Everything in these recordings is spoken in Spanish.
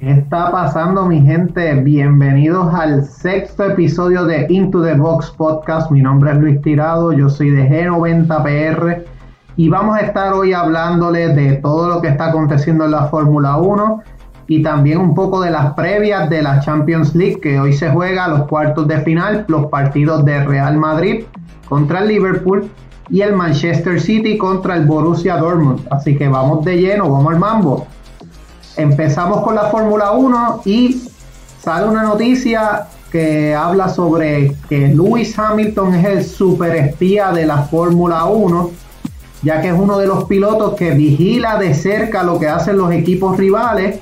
¿Qué está pasando mi gente? Bienvenidos al sexto episodio de Into the Box Podcast. Mi nombre es Luis Tirado, yo soy de G90PR y vamos a estar hoy hablándoles de todo lo que está aconteciendo en la Fórmula 1 y también un poco de las previas de la Champions League que hoy se juega los cuartos de final, los partidos de Real Madrid contra el Liverpool y el Manchester City contra el Borussia Dortmund. Así que vamos de lleno, vamos al mambo empezamos con la Fórmula 1 y sale una noticia que habla sobre que Lewis Hamilton es el superespía de la Fórmula 1, ya que es uno de los pilotos que vigila de cerca lo que hacen los equipos rivales.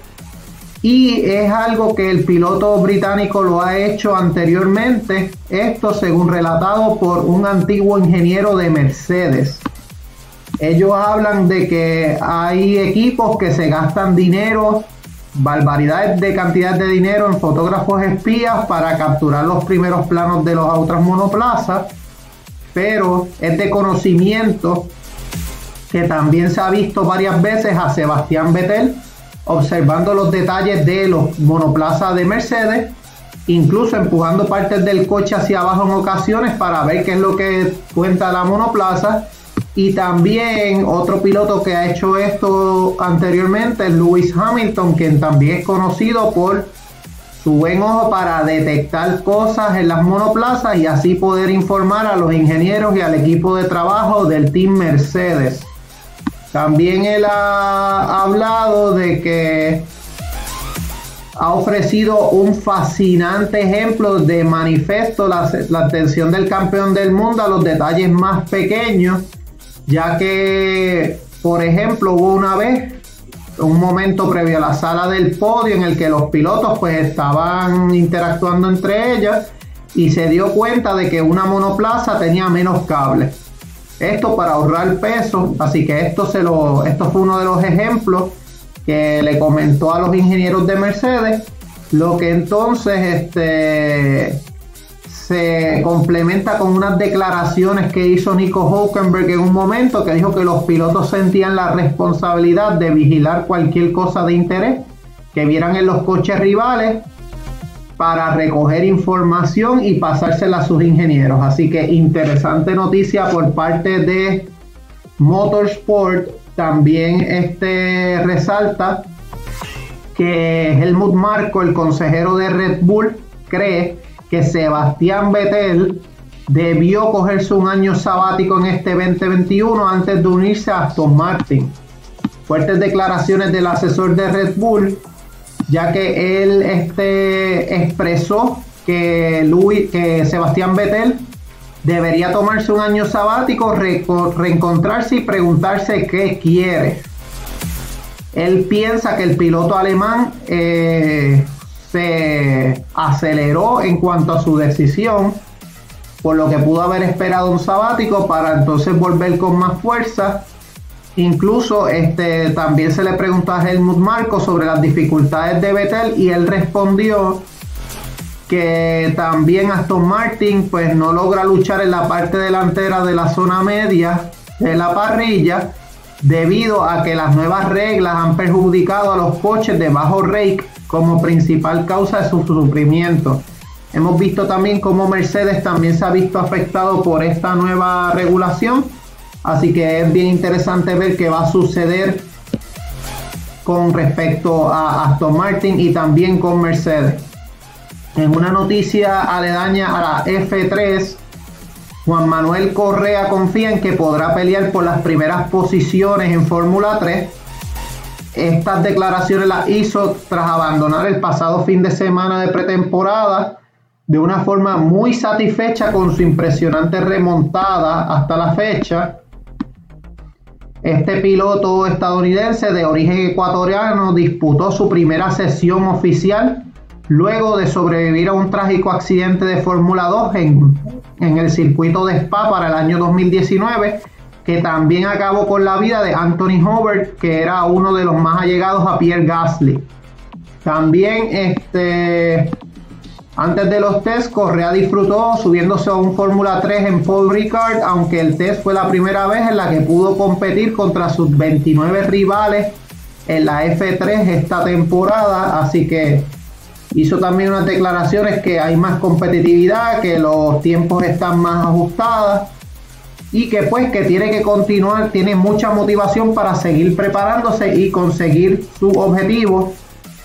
Y es algo que el piloto británico lo ha hecho anteriormente, esto según relatado por un antiguo ingeniero de Mercedes ellos hablan de que hay equipos que se gastan dinero, barbaridades de cantidad de dinero en fotógrafos espías para capturar los primeros planos de las otras monoplazas, pero es de conocimiento que también se ha visto varias veces a Sebastián Vettel observando los detalles de los monoplazas de Mercedes, incluso empujando partes del coche hacia abajo en ocasiones para ver qué es lo que cuenta la monoplaza y también otro piloto que ha hecho esto anteriormente es Lewis Hamilton, quien también es conocido por su buen ojo para detectar cosas en las monoplazas y así poder informar a los ingenieros y al equipo de trabajo del Team Mercedes. También él ha hablado de que ha ofrecido un fascinante ejemplo de manifiesto la, la atención del campeón del mundo a los detalles más pequeños ya que, por ejemplo, hubo una vez un momento previo a la sala del podio en el que los pilotos pues estaban interactuando entre ellas y se dio cuenta de que una monoplaza tenía menos cables. Esto para ahorrar peso, así que esto se lo esto fue uno de los ejemplos que le comentó a los ingenieros de Mercedes, lo que entonces este se complementa con unas declaraciones que hizo Nico Hulkenberg en un momento que dijo que los pilotos sentían la responsabilidad de vigilar cualquier cosa de interés que vieran en los coches rivales para recoger información y pasársela a sus ingenieros. Así que interesante noticia por parte de Motorsport. También este resalta que Helmut Marko, el consejero de Red Bull, cree que Sebastián Vettel debió cogerse un año sabático en este 2021 antes de unirse a Aston Martin. Fuertes declaraciones del asesor de Red Bull, ya que él este, expresó que, Louis, que Sebastián Vettel debería tomarse un año sabático, reencontrarse y preguntarse qué quiere. Él piensa que el piloto alemán eh, se aceleró en cuanto a su decisión, por lo que pudo haber esperado un sabático para entonces volver con más fuerza. Incluso este, también se le preguntó a Helmut Marco sobre las dificultades de Vettel y él respondió que también Aston Martin pues no logra luchar en la parte delantera de la zona media de la parrilla debido a que las nuevas reglas han perjudicado a los coches de bajo rake como principal causa de su sufrimiento. Hemos visto también cómo Mercedes también se ha visto afectado por esta nueva regulación, así que es bien interesante ver qué va a suceder con respecto a Aston Martin y también con Mercedes. En una noticia aledaña a la F3, Juan Manuel Correa confía en que podrá pelear por las primeras posiciones en Fórmula 3 estas declaraciones las hizo tras abandonar el pasado fin de semana de pretemporada de una forma muy satisfecha con su impresionante remontada hasta la fecha. Este piloto estadounidense de origen ecuatoriano disputó su primera sesión oficial luego de sobrevivir a un trágico accidente de Fórmula 2 en, en, el circuito de Spa para el año 2019, que también acabó con la vida de Anthony Hobart, que era uno de los más allegados a Pierre Gasly. También este, antes de los test, Correa disfrutó subiéndose a un Fórmula 3 en Paul Ricard, aunque el test fue la primera vez en la que pudo competir contra sus 29 rivales en la F3 esta temporada, así que hizo también unas declaraciones que hay más competitividad, que los tiempos están más ajustados y que pues que tiene que continuar, tiene mucha motivación para seguir preparándose y conseguir su objetivo,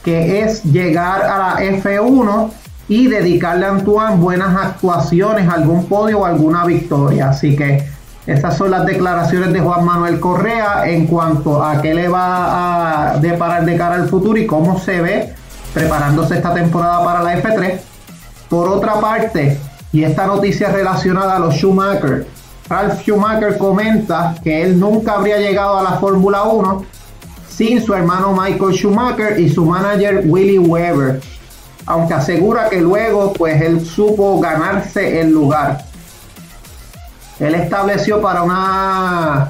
que es llegar a la F1 y dedicarle a Antoine buenas actuaciones, algún podio o alguna victoria. Así que esas son las declaraciones de Juan Manuel Correa en cuanto a qué le va a deparar de cara al futuro y cómo se ve preparándose esta temporada para la F3. Por otra parte, y esta noticia relacionada a los Schumacher, Ralph Schumacher comenta que él nunca habría llegado a la Fórmula 1 sin su hermano Michael Schumacher y su manager Willie Weber, aunque asegura que luego pues él supo ganarse el lugar. Él estableció para una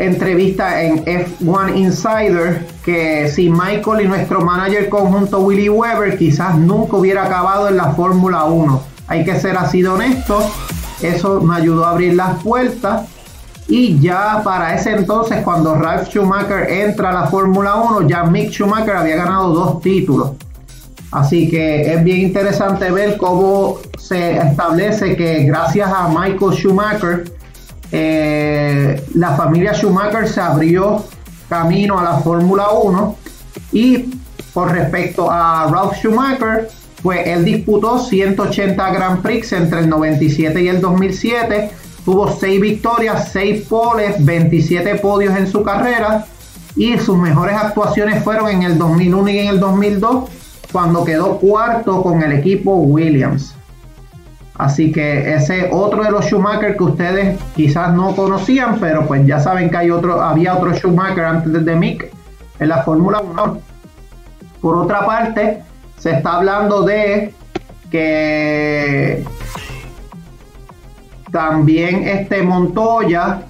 entrevista en F1 Insider que si Michael y nuestro manager conjunto Willy Weber quizás nunca hubiera acabado en la Fórmula 1. Hay que ser así de honesto. Eso me ayudó a abrir las puertas. Y ya para ese entonces, cuando Ralph Schumacher entra a la Fórmula 1, ya Mick Schumacher había ganado dos títulos. Así que es bien interesante ver cómo se establece que gracias a Michael Schumacher, eh, la familia Schumacher se abrió camino a la Fórmula 1 y por respecto a Ralph Schumacher, pues él disputó 180 Grand Prix entre el 97 y el 2007, tuvo 6 victorias, 6 poles, 27 podios en su carrera y sus mejores actuaciones fueron en el 2001 y en el 2002 cuando quedó cuarto con el equipo Williams. Así que ese otro de los Schumacher que ustedes quizás no conocían, pero pues ya saben que hay otro, había otro Schumacher antes de Mick en la Fórmula 1. Por otra parte, se está hablando de que también este Montoya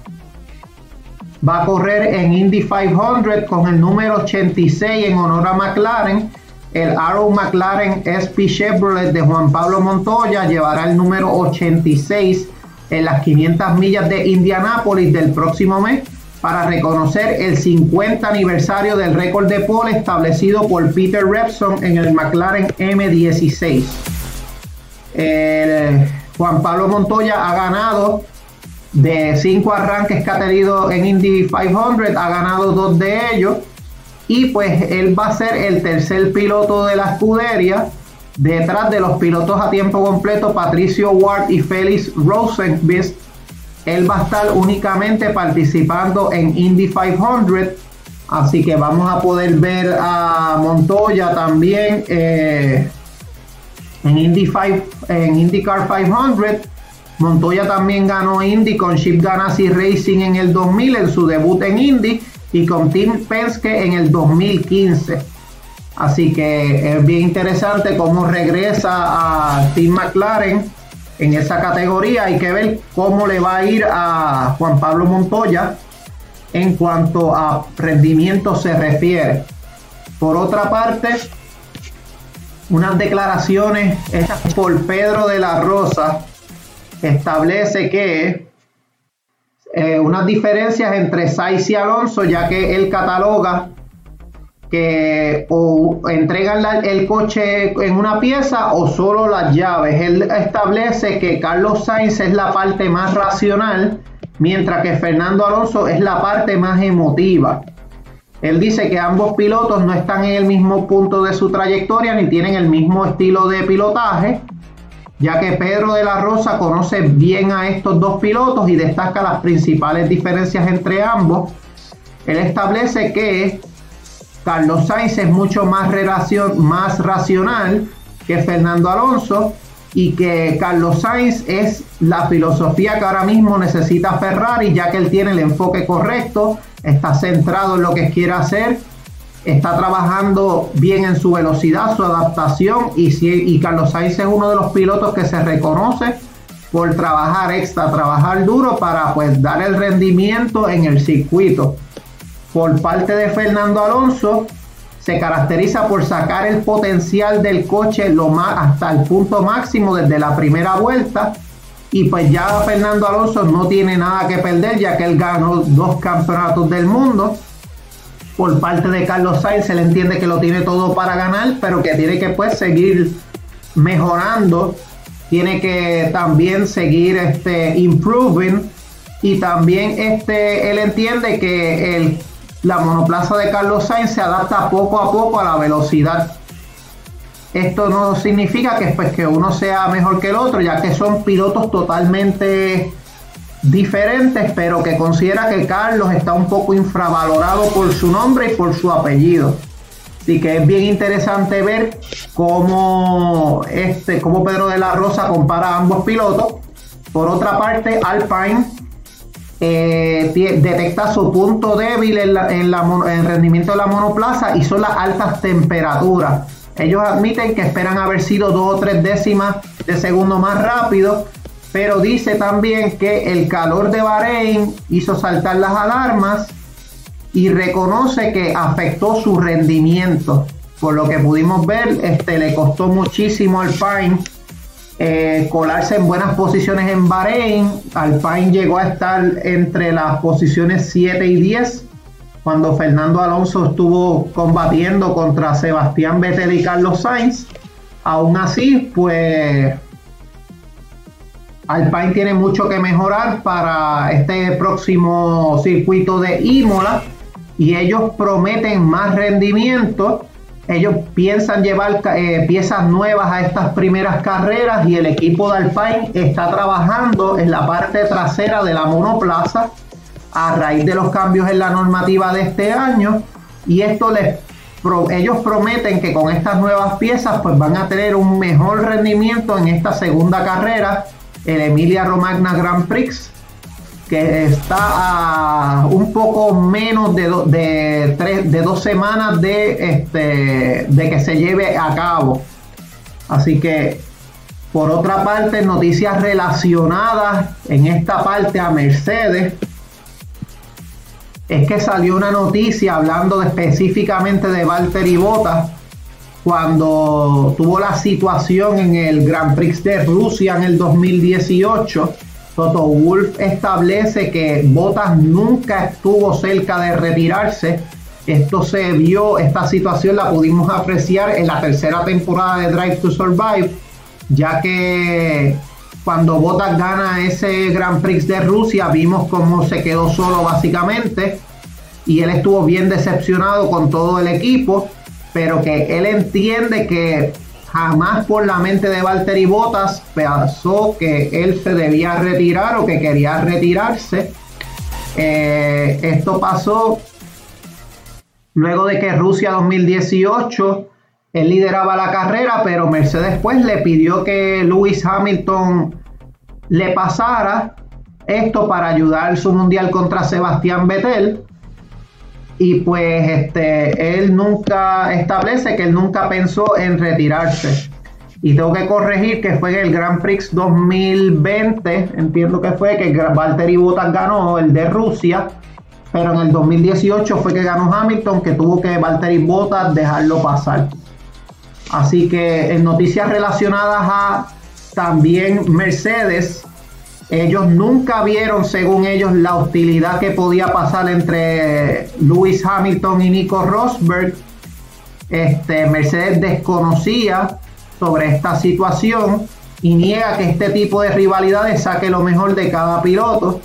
va a correr en Indy 500 con el número 86 en honor a McLaren el Arrow McLaren SP Chevrolet de Juan Pablo Montoya llevará el número 86 en las 500 millas de Indianápolis del próximo mes para reconocer el 50 aniversario del récord de pole establecido por Peter Repson en el McLaren M16. Juan Pablo Montoya ha ganado de cinco arranques que ha tenido en Indy 500, ha ganado dos de ellos y pues él va a ser el tercer piloto de la escudería detrás de los pilotos a tiempo completo Patricio Ward y Félix Rosenqvist. Él va a estar únicamente participando en Indy 500, así que vamos a poder ver a Montoya también eh, en Indy 5, en IndyCar 500. Montoya también ganó Indy con Chip Ganassi Racing en el 2000 en su debut en Indy y con Tim Penske en el 2015. Así que es bien interesante cómo regresa a Tim McLaren en esa categoría. Hay que ver cómo le va a ir a Juan Pablo Montoya en cuanto a rendimiento se refiere. Por otra parte, unas declaraciones hechas por Pedro de la Rosa establece que eh, unas diferencias entre Sainz y Alonso, ya que él cataloga que o entregan el coche en una pieza o solo las llaves. Él establece que Carlos Sainz es la parte más racional, mientras que Fernando Alonso es la parte más emotiva. Él dice que ambos pilotos no están en el mismo punto de su trayectoria ni tienen el mismo estilo de pilotaje ya que Pedro de la Rosa conoce bien a estos dos pilotos y destaca las principales diferencias entre ambos. Él establece que Carlos Sainz es mucho más, más racional que Fernando Alonso y que Carlos Sainz es la filosofía que ahora mismo necesita Ferrari, ya que él tiene el enfoque correcto, está centrado en lo que quiere hacer está trabajando bien en su velocidad, su adaptación y, y Carlos Sainz es uno de los pilotos que se reconoce por trabajar extra, trabajar duro para pues dar el rendimiento en el circuito. Por parte de Fernando Alonso, se caracteriza por sacar el potencial del coche lo más, hasta el punto máximo desde la primera vuelta. Y pues ya Fernando Alonso no tiene nada que perder ya que él ganó dos campeonatos del mundo. Por parte de Carlos Sainz se le entiende que lo tiene todo para ganar, pero que tiene que pues seguir mejorando. Tiene que también seguir este improving. Y también este, él entiende que el la monoplaza de Carlos Sainz se adapta poco a poco a la velocidad. Esto no significa que, pues, que uno sea mejor que el otro, ya que son pilotos totalmente diferentes, pero que considera que Carlos está un poco infravalorado por su nombre y por su apellido. Así que es bien interesante ver cómo, este, cómo Pedro de la Rosa compara a ambos pilotos. Por otra parte, Alpine eh, detecta su punto débil en, el rendimiento de la monoplaza y son las altas temperaturas. Ellos admiten que esperan haber sido dos o tres décimas de segundo más rápido, pero dice también que el calor de Bahrein hizo saltar las alarmas y reconoce que afectó su rendimiento. Por lo que pudimos ver, este, le costó muchísimo al Pine eh, colarse en buenas posiciones en Bahrein. Alpine llegó a estar entre las posiciones 7 y 10 cuando Fernando Alonso estuvo combatiendo contra Sebastián Vettel y Carlos Sainz. Aún así, pues Alpine tiene mucho que mejorar para este próximo circuito de Imola y ellos prometen más rendimiento. Ellos piensan llevar eh, piezas nuevas a estas primeras carreras y el equipo de Alpine está trabajando en la parte trasera de la monoplaza a raíz de los cambios en la normativa de este año y esto les ellos prometen que con estas nuevas piezas pues van a tener un mejor rendimiento en esta segunda carrera el Emilia Romagna Grand Prix que está a un poco menos de, dos semanas de, este, de que se lleve a cabo. Así que, por otra parte, noticias relacionadas en esta parte a Mercedes, es que salió una noticia hablando específicamente de Valtteri Bottas cuando tuvo la situación en el Grand Prix de Rusia en el 2018 Toto Wolf establece que Bottas nunca estuvo cerca de retirarse. Esto se vio, esta situación la pudimos apreciar en la tercera temporada de Drive to Survive, ya que cuando Bottas gana ese Grand Prix de Rusia, vimos cómo se quedó solo básicamente y él estuvo bien decepcionado con todo el equipo, pero que él entiende que jamás por la mente de Valtteri Bottas pensó que él se debía retirar o que quería retirarse. Eh, esto pasó luego de que Rusia 2018 él lideraba la carrera, pero Mercedes pues le pidió que Lewis Hamilton le pasara esto para ayudar su mundial contra Sebastián Vettel y pues este, él nunca establece que él nunca pensó en retirarse. Y tengo que corregir que fue en el Grand Prix 2020, entiendo que fue que Valtteri Bottas ganó el de Rusia, pero en el 2018 fue que ganó Hamilton, que tuvo que Valtteri Bottas dejarlo pasar. Así que en noticias relacionadas a también Mercedes, ellos nunca vieron, según ellos, la hostilidad que podía pasar entre Lewis Hamilton y Nico Rosberg. Este, Mercedes desconocía sobre esta situación y niega que este tipo de rivalidades saque lo mejor de cada piloto,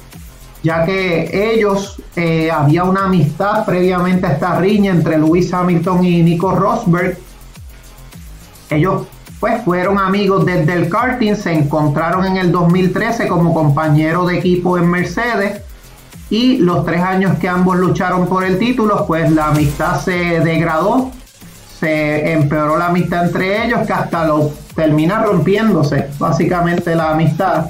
ya que ellos eh, había una amistad previamente a esta riña entre Lewis Hamilton y Nico Rosberg. Ellos fueron amigos desde el karting, se encontraron en el 2013 como compañeros de equipo en Mercedes y los tres años que ambos lucharon por el título, pues la amistad se degradó, se empeoró la amistad entre ellos que hasta lo termina rompiéndose básicamente la amistad.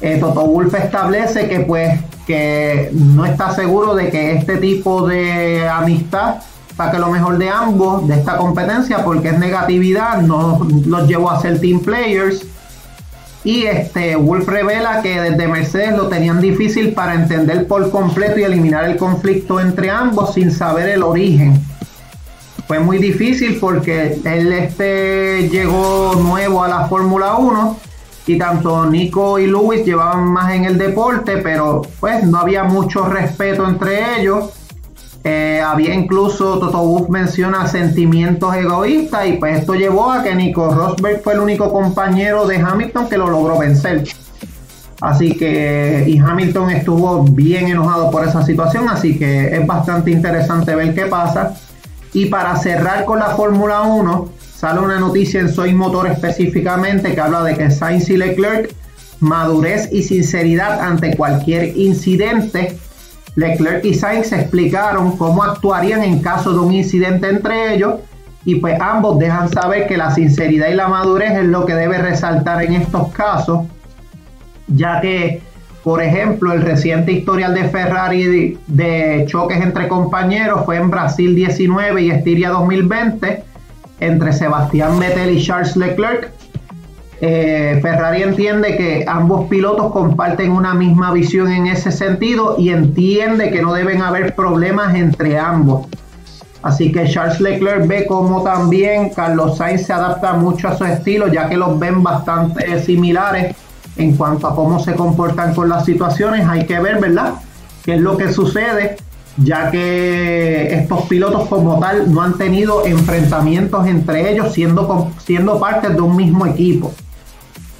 Eh, Toto Wolf establece que pues que no está seguro de que este tipo de amistad saque lo mejor de ambos de esta competencia porque es negatividad, no los llevó a ser team players. Y este Wolf revela que desde Mercedes lo tenían difícil para entender por completo y eliminar el conflicto entre ambos sin saber el origen. Fue muy difícil porque él este llegó nuevo a la Fórmula 1 y tanto Nico y Luis llevaban más en el deporte, pero pues no había mucho respeto entre ellos. Eh, había incluso, Toto Wolff menciona sentimientos egoístas y pues esto llevó a que Nico Rosberg fue el único compañero de Hamilton que lo logró vencer. Así que, y Hamilton estuvo bien enojado por esa situación, así que es bastante interesante ver qué pasa. Y para cerrar con la Fórmula 1, sale una noticia en Soy Motor específicamente que habla de que Sainz y Leclerc, madurez y sinceridad ante cualquier incidente Leclerc y Sainz explicaron cómo actuarían en caso de un incidente entre ellos y pues ambos dejan saber que la sinceridad y la madurez es lo que debe resaltar en estos casos, ya que, por ejemplo, el reciente historial de Ferrari de, choques entre compañeros fue en Brasil 19 y Estiria 2020 entre Sebastián Vettel y Charles Leclerc, eh, Ferrari entiende que ambos pilotos comparten una misma visión en ese sentido y entiende que no deben haber problemas entre ambos. Así que Charles Leclerc ve como también Carlos Sainz se adapta mucho a su estilo, ya que los ven bastante similares en cuanto a cómo se comportan con las situaciones. Hay que ver, ¿verdad? ¿Qué es lo que sucede? Ya que estos pilotos como tal no han tenido enfrentamientos entre ellos siendo, siendo parte de un mismo equipo.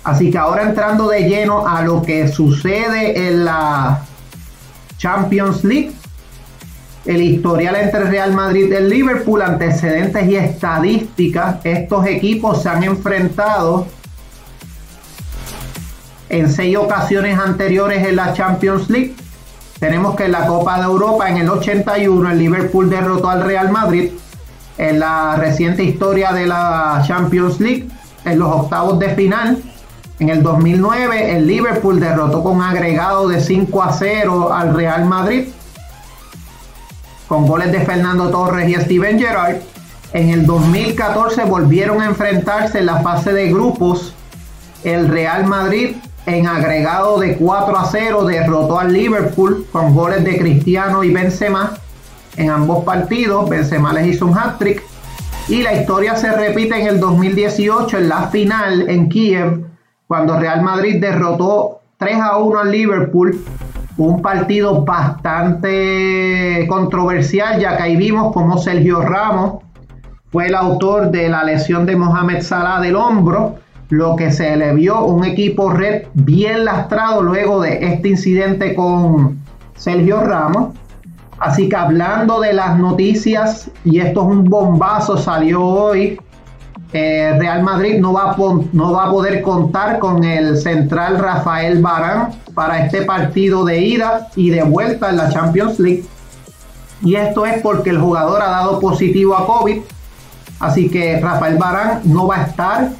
Así que ahora entrando de lleno a lo que sucede en la Champions League, el historial entre Real Madrid y Liverpool, antecedentes y estadísticas, estos equipos se han enfrentado en seis ocasiones anteriores en la Champions League. Tenemos que en la Copa de Europa en el 81 el Liverpool derrotó al Real Madrid. En la reciente historia de la Champions League, en los octavos de final, en el 2009, el Liverpool derrotó con agregado de 5 a 0 al Real Madrid, con goles de Fernando Torres y Steven Gerrard. En el 2014 volvieron a enfrentarse en la fase de grupos. El Real Madrid, en agregado de 4 a 0, derrotó al Liverpool con goles de Cristiano y Benzema. En ambos partidos, Benzema les hizo un hat-trick. Y la historia se repite en el 2018 en la final en Kiev cuando Real Madrid derrotó 3 a 1 al Liverpool, un partido bastante controversial, ya que ahí vimos como Sergio Ramos fue el autor de la lesión de Mohamed Salah del hombro, lo que se le vio un equipo red bien lastrado luego de este incidente con Sergio Ramos. Así que hablando de las noticias, y esto es un bombazo, salió hoy eh, Real Madrid no va, a, no va a poder contar con el central Rafael Barán para este partido de ida y de vuelta en la Champions League. Y esto es porque el jugador ha dado positivo a COVID. Así que Rafael Barán no va a estar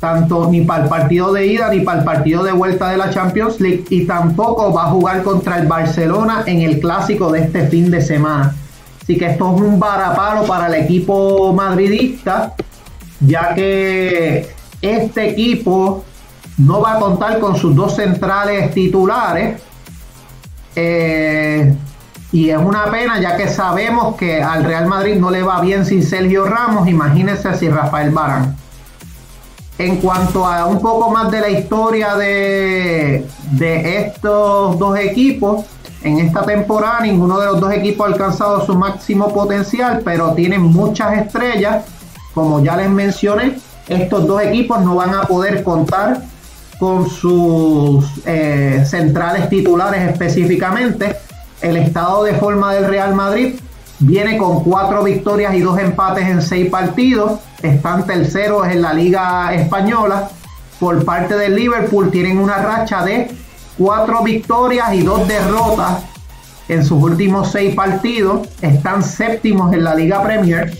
tanto ni para el partido de ida ni para el partido de vuelta de la Champions League y tampoco va a jugar contra el Barcelona en el clásico de este fin de semana. Así que esto es un varapalo para el equipo madridista ya que este equipo no va a contar con sus dos centrales titulares. Eh, y es una pena ya que sabemos que al Real Madrid no le va bien sin Sergio Ramos, imagínense si Rafael Barán. En cuanto a un poco más de la historia de, de estos dos equipos, en esta temporada ninguno de los dos equipos ha alcanzado su máximo potencial, pero tienen muchas estrellas como ya les mencioné, estos dos equipos no van a poder contar con sus eh, centrales titulares específicamente. El estado de forma del Real Madrid viene con cuatro victorias y dos empates en seis partidos. Están terceros en la Liga Española. Por parte del Liverpool tienen una racha de cuatro victorias y dos derrotas en sus últimos seis partidos. Están séptimos en la Liga Premier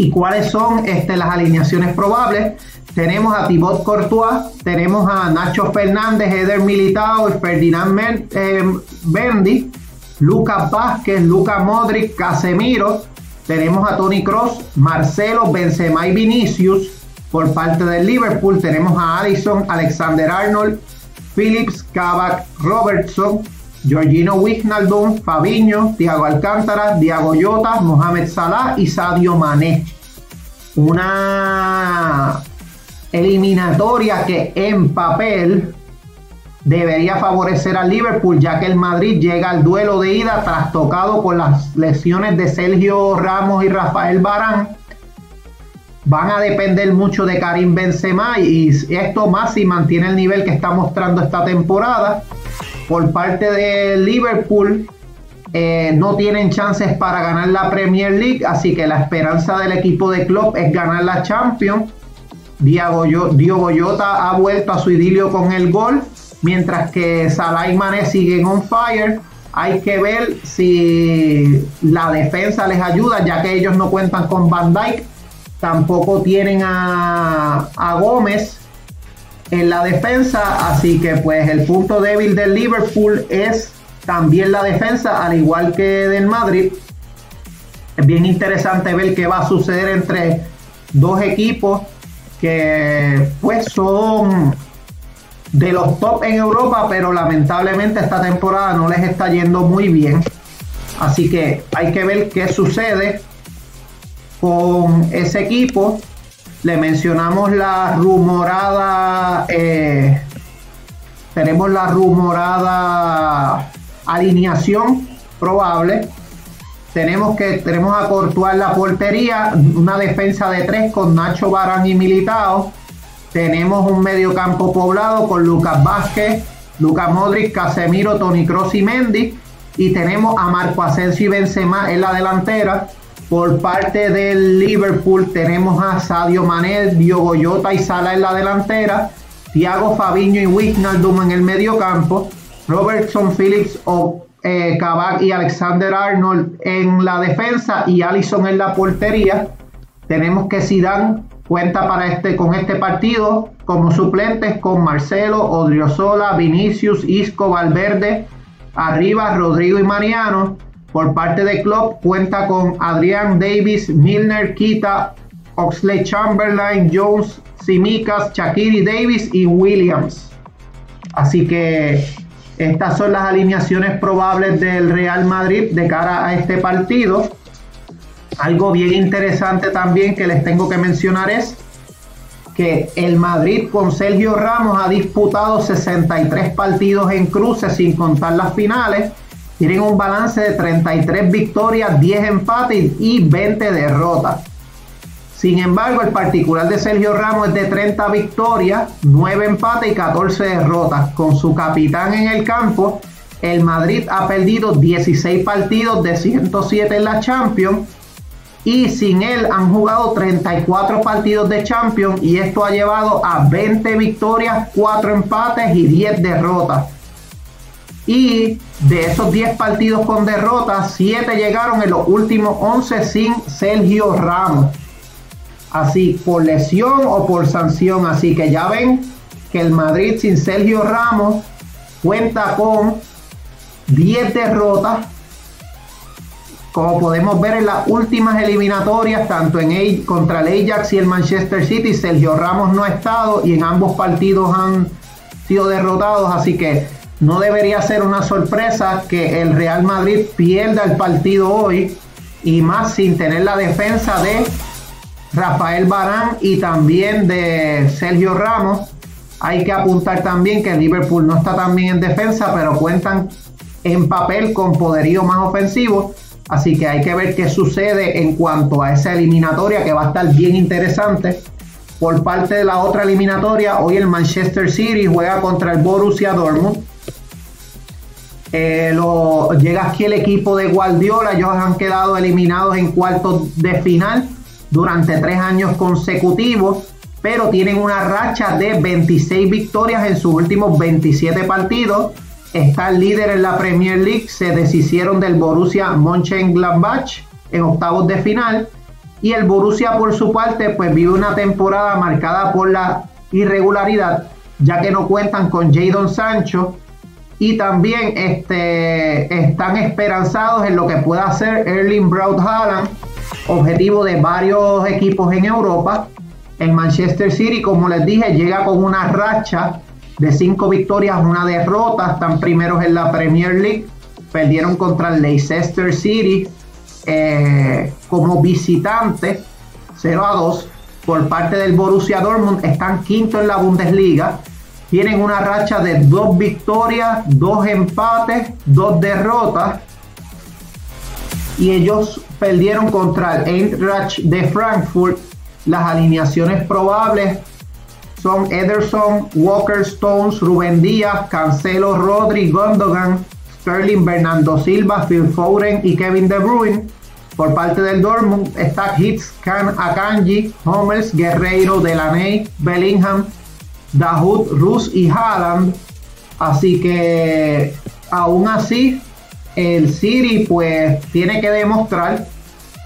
y cuáles son este, las alineaciones probables. Tenemos a Thibaut Courtois, tenemos a Nacho Fernández, Eder Militao, Ferdinand Men, eh, Bendy, Lucas Vázquez, Lucas Modric, Casemiro, tenemos a Tony Cross, Marcelo, Benzema y Vinicius. Por parte del Liverpool tenemos a Addison, Alexander Arnold, Phillips, Kavak, Robertson, Georgino Wijnaldum, Fabiño, Thiago Alcántara, Diago Llota, Mohamed Salah y Sadio Mané. Una eliminatoria que en papel debería favorecer al Liverpool, ya que el Madrid llega al duelo de ida trastocado con las lesiones de Sergio Ramos y Rafael Barán. Van a depender mucho de Karim Benzema y esto más si mantiene el nivel que está mostrando esta temporada. Por parte de Liverpool, eh, no tienen chances para ganar la Premier League, así que la esperanza del equipo de Klopp es ganar la Champions. Diogo Jota ha vuelto a su idilio con el gol mientras que Salah y Mané siguen on fire. Hay que ver si la defensa les ayuda, ya que ellos no cuentan con Van Dyke. Tampoco tienen a, a Gómez en la defensa, así que pues el punto débil del Liverpool es también la defensa, al igual que del Madrid. Es bien interesante ver qué va a suceder entre dos equipos que pues son de los top en Europa, pero lamentablemente esta temporada no les está yendo muy bien. Así que hay que ver qué sucede con ese equipo. Le mencionamos la rumorada, eh, tenemos la rumorada alineación probable. Tenemos que tenemos a Cortuar la portería, una defensa de tres con Nacho Barán y Militao tenemos un mediocampo poblado con Lucas Vázquez, Lucas Modric, Casemiro, Tony Cross y Mendy. Y tenemos a Marco Asensio y Benzema en la delantera. Por parte del Liverpool tenemos a Sadio Mané, Diogo Jota y Sala en la delantera. Thiago Fabiño y Wijnaldum en el mediocampo. Robertson Phillips o eh, y Alexander Arnold en la defensa y Allison en la portería. Tenemos que Zidane Cuenta para este, con este partido como suplentes con Marcelo, Odriozola, Vinicius, Isco, Valverde, Arriba, Rodrigo y Mariano. Por parte de Club cuenta con Adrián Davis, Milner, Kita, Oxley Chamberlain, Jones, Simicas, Shakiri Davis y Williams. Así que estas son las alineaciones probables del Real Madrid de cara a este partido. Algo bien interesante también que les tengo que mencionar es que el Madrid con Sergio Ramos ha disputado 63 partidos en cruces sin contar las finales. Tienen un balance de 33 victorias, 10 empates y 20 derrotas. Sin embargo, el particular de Sergio Ramos es de 30 victorias, 9 empates y 14 derrotas. Con su capitán en el campo, el Madrid ha perdido 16 partidos de 107 en la Champions y sin él han jugado 34 partidos de Champions y esto ha llevado a 20 victorias, 4 empates y 10 derrotas. Y de esos 10 partidos con derrotas, 7 llegaron en los últimos 11 sin Sergio Ramos. Así, por lesión o por sanción. Así que ya ven que el Madrid sin Sergio Ramos cuenta con 10 derrotas, como podemos ver en las últimas eliminatorias, tanto en contra el Ajax y el Manchester City, Sergio Ramos no ha estado y en ambos partidos han sido derrotados, así que no debería ser una sorpresa que el Real Madrid pierda el partido hoy y más sin tener la defensa de Rafael Barán y también de Sergio Ramos. Hay que apuntar también que Liverpool no está tan bien en defensa, pero cuentan en papel con poderío más ofensivo. Así que hay que ver qué sucede en cuanto a esa eliminatoria que va a estar bien interesante. Por parte de la otra eliminatoria, hoy el Manchester City juega contra el Borussia Dortmund. Eh, llega aquí el equipo de Guardiola, ellos han quedado eliminados en cuartos de final durante tres años consecutivos, pero tienen una racha de 26 victorias en sus últimos 27 partidos. Está líder en la Premier League, se deshicieron del Borussia Mönchengladbach en octavos de final. Y el Borussia por su parte pues vive una temporada marcada por la irregularidad ya que no cuentan con Jadon Sancho y también este, están esperanzados en lo que pueda hacer Erling Braut Haaland objetivo de varios equipos en Europa. El Manchester City, como les dije, llega con una racha de cinco victorias, una derrota. Están primeros en la Premier League. Perdieron contra el Leicester City eh, como visitante 0 a 2. Por parte del Borussia Dortmund están quinto en la Bundesliga. Tienen una racha de dos victorias, dos empates, dos derrotas. Y ellos perdieron contra el Eintracht de Frankfurt. Las alineaciones probables son Ederson, Walker Stones, Rubén Díaz, Cancelo, Rodri, Gondogan, Sterling, Bernardo Silva, Phil Foden y Kevin De Bruyne. Por parte del Dortmund está Hits, Khan, Akanji, Homers, Guerreiro, Delaney, Bellingham, Dahoud, Rus y Haaland. Así que aún así el City pues tiene que demostrar,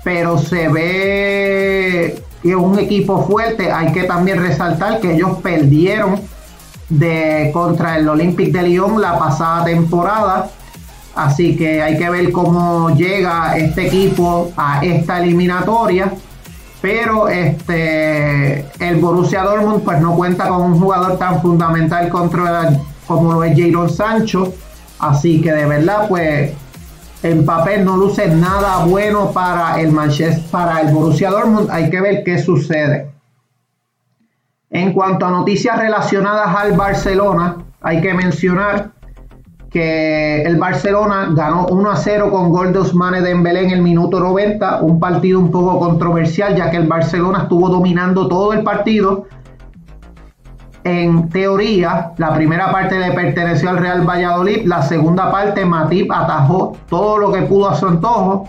pero se ve que un equipo fuerte. Hay que también resaltar que ellos perdieron de contra el Olympic de Lyon la pasada temporada. Así que hay que ver cómo llega este equipo a esta eliminatoria. Pero este el Borussia Dortmund pues no cuenta con un jugador tan fundamental contra como lo es Jadon Sancho. Así que de verdad pues en papel no luce nada bueno para el Manchester, para el Borussia Dortmund. Hay que ver qué sucede. En cuanto a noticias relacionadas al Barcelona, hay que mencionar que el Barcelona ganó 1 a 0 con gol de Ousmane Dembélé en el minuto 90, un partido un poco controversial ya que el Barcelona estuvo dominando todo el partido. En teoría, la primera parte le perteneció al Real Valladolid, la segunda parte Matip atajó todo lo que pudo a su antojo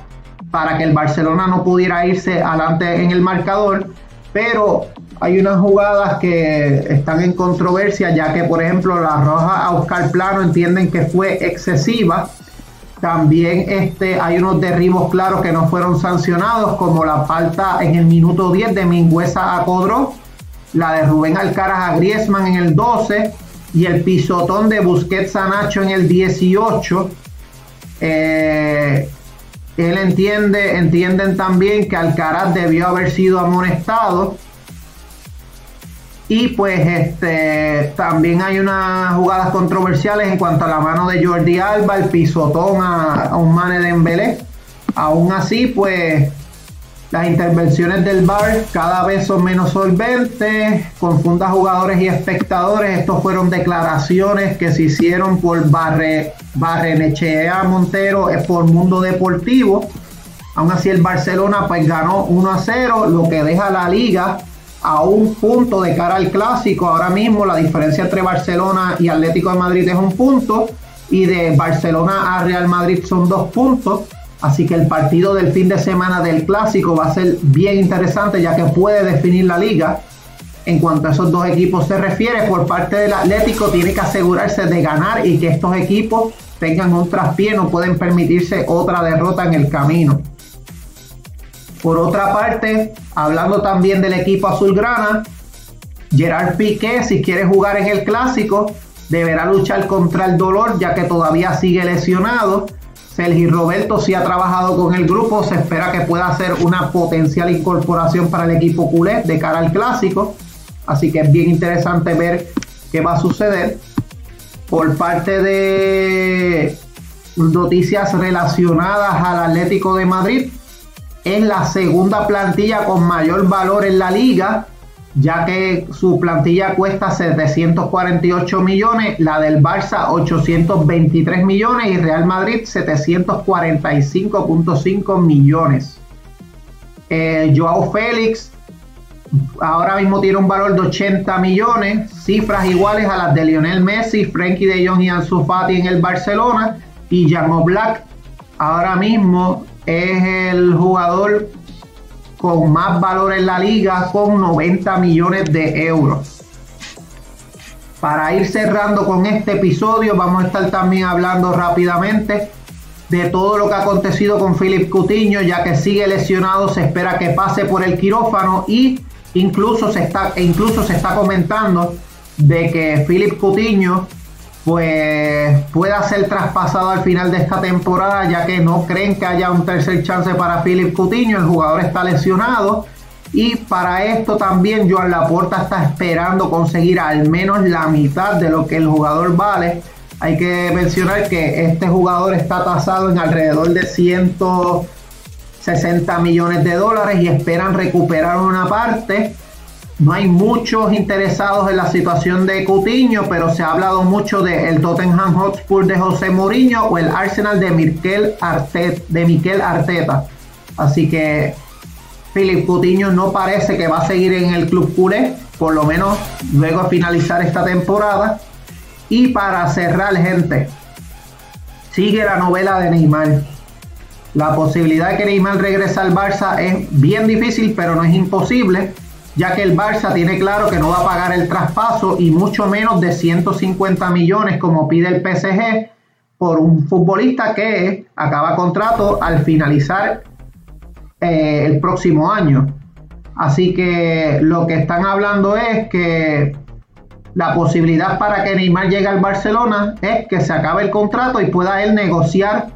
para que el Barcelona no pudiera irse adelante en el marcador, pero hay unas jugadas que están en controversia, ya que por ejemplo la roja a Oscar Plano entienden que fue excesiva. También este, hay unos derribos claros que no fueron sancionados, como la falta en el minuto 10 de Mingüesa a Codro la de Rubén Alcaraz a Griezmann en el 12 y el pisotón de Busquets a Nacho en el 18. Eh, él entiende, entienden también que Alcaraz debió haber sido amonestado. Y pues este también hay unas jugadas controversiales en cuanto a la mano de Jordi Alba, el pisotón a, un Mane de Embelé. Aún así, pues las intervenciones del VAR cada vez son menos solventes, confunda jugadores y espectadores. Estos fueron declaraciones que se hicieron por Barre, Barrenechea Montero es por Mundo Deportivo. Aún así el Barcelona pues ganó 1 a 0, lo que deja la liga a un punto de cara al clásico. Ahora mismo la diferencia entre Barcelona y Atlético de Madrid es un punto y de Barcelona a Real Madrid son dos puntos. Así que el partido del fin de semana del clásico va a ser bien interesante ya que puede definir la liga. En cuanto a esos dos equipos se refiere, por parte del Atlético tiene que asegurarse de ganar y que estos equipos tengan un traspié, no pueden permitirse otra derrota en el camino. Por otra parte, hablando también del equipo azulgrana, Gerard Piqué, si quiere jugar en el clásico, deberá luchar contra el dolor ya que todavía sigue lesionado Sergi Roberto sí ha trabajado con el grupo, se espera que pueda ser una potencial incorporación para el equipo culé de cara al clásico, así que es bien interesante ver qué va a suceder. Por parte de noticias relacionadas al Atlético de Madrid, es la segunda plantilla con mayor valor en la liga ya que su plantilla cuesta 748 millones, la del Barça 823 millones y Real Madrid 745.5 millones. Eh, Joao Félix ahora mismo tiene un valor de 80 millones, cifras iguales a las de Lionel Messi, Frankie de Jong y Ansu Fati en el Barcelona y Jan Black ahora mismo es el jugador con más valor en la liga con 90 millones de euros. Para ir cerrando con este episodio, vamos a estar también hablando rápidamente de todo lo que ha acontecido con Philip Cutiño, ya que sigue lesionado, se espera que pase por el quirófano y incluso se está, incluso se está comentando de que Philip Cutiño pues pueda ser traspasado al final de esta temporada, ya que no creen que haya un tercer chance para Philip Coutinho, el jugador está lesionado. Y para esto también Joan Laporta está esperando conseguir al menos la mitad de lo que el jugador vale. Hay que mencionar que este jugador está tasado en alrededor de 160 millones de dólares y esperan recuperar una parte no hay muchos interesados en la situación de Cutiño, pero se ha hablado mucho del Tottenham Hotspur de José Mourinho o el Arsenal de Mikel Arteta, de Miquel Arteta. Así que Philip Cutiño no parece que va a seguir en el club culé, por lo menos luego de finalizar esta temporada. Y para cerrar, gente, sigue la novela de Neymar. La posibilidad de que Neymar regrese al Barça es bien difícil, pero no es imposible ya que el Barça tiene claro que no va a pagar el traspaso y mucho menos de 150 millones como pide el PSG por un futbolista que acaba contrato al finalizar eh, el próximo año. Así que lo que están hablando es que la posibilidad para que Neymar llegue al Barcelona es que se acabe el contrato y pueda él negociar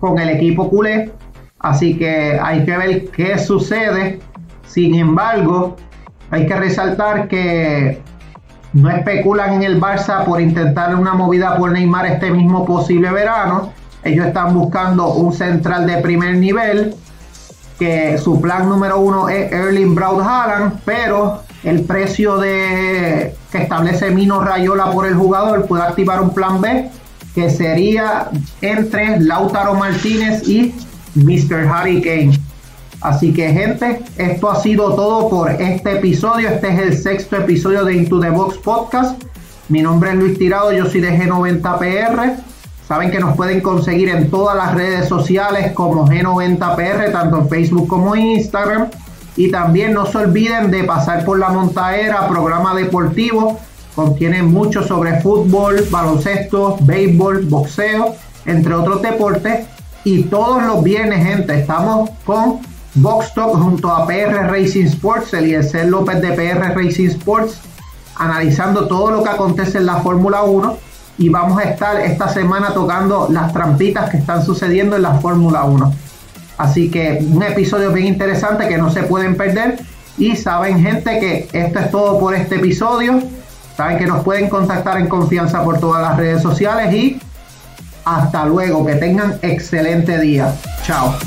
con el equipo culé. Así que hay que ver qué sucede. Sin embargo, hay que resaltar que no especulan en el Barça por intentar una movida por Neymar este mismo posible verano. Ellos están buscando un central de primer nivel, que su plan número uno es Erling Braut Haaland, pero el precio de que establece Mino Rayola por el jugador puede activar un plan B, que sería entre Lautaro Martínez y Mr. Harry Kane. Así que gente, esto ha sido todo por este episodio. Este es el sexto episodio de Into the Box Podcast. Mi nombre es Luis Tirado, yo soy de G90PR. Saben que nos pueden conseguir en todas las redes sociales como G90PR, tanto en Facebook como en Instagram. Y también no se olviden de pasar por la montaera, programa deportivo. Contiene mucho sobre fútbol, baloncesto, béisbol, boxeo, entre otros deportes. Y todos los viernes, gente, estamos con Box Talk junto a PR Racing Sports, Eliezer López de PR Racing Sports, analizando todo lo que acontece en la Fórmula 1 y vamos a estar esta semana tocando las trampitas que están sucediendo en la Fórmula 1. Así que un episodio bien interesante que no se pueden perder. Y saben gente que esto es todo por este episodio. Saben que nos pueden contactar en confianza por todas las redes sociales y hasta luego. Que tengan excelente día. Chao.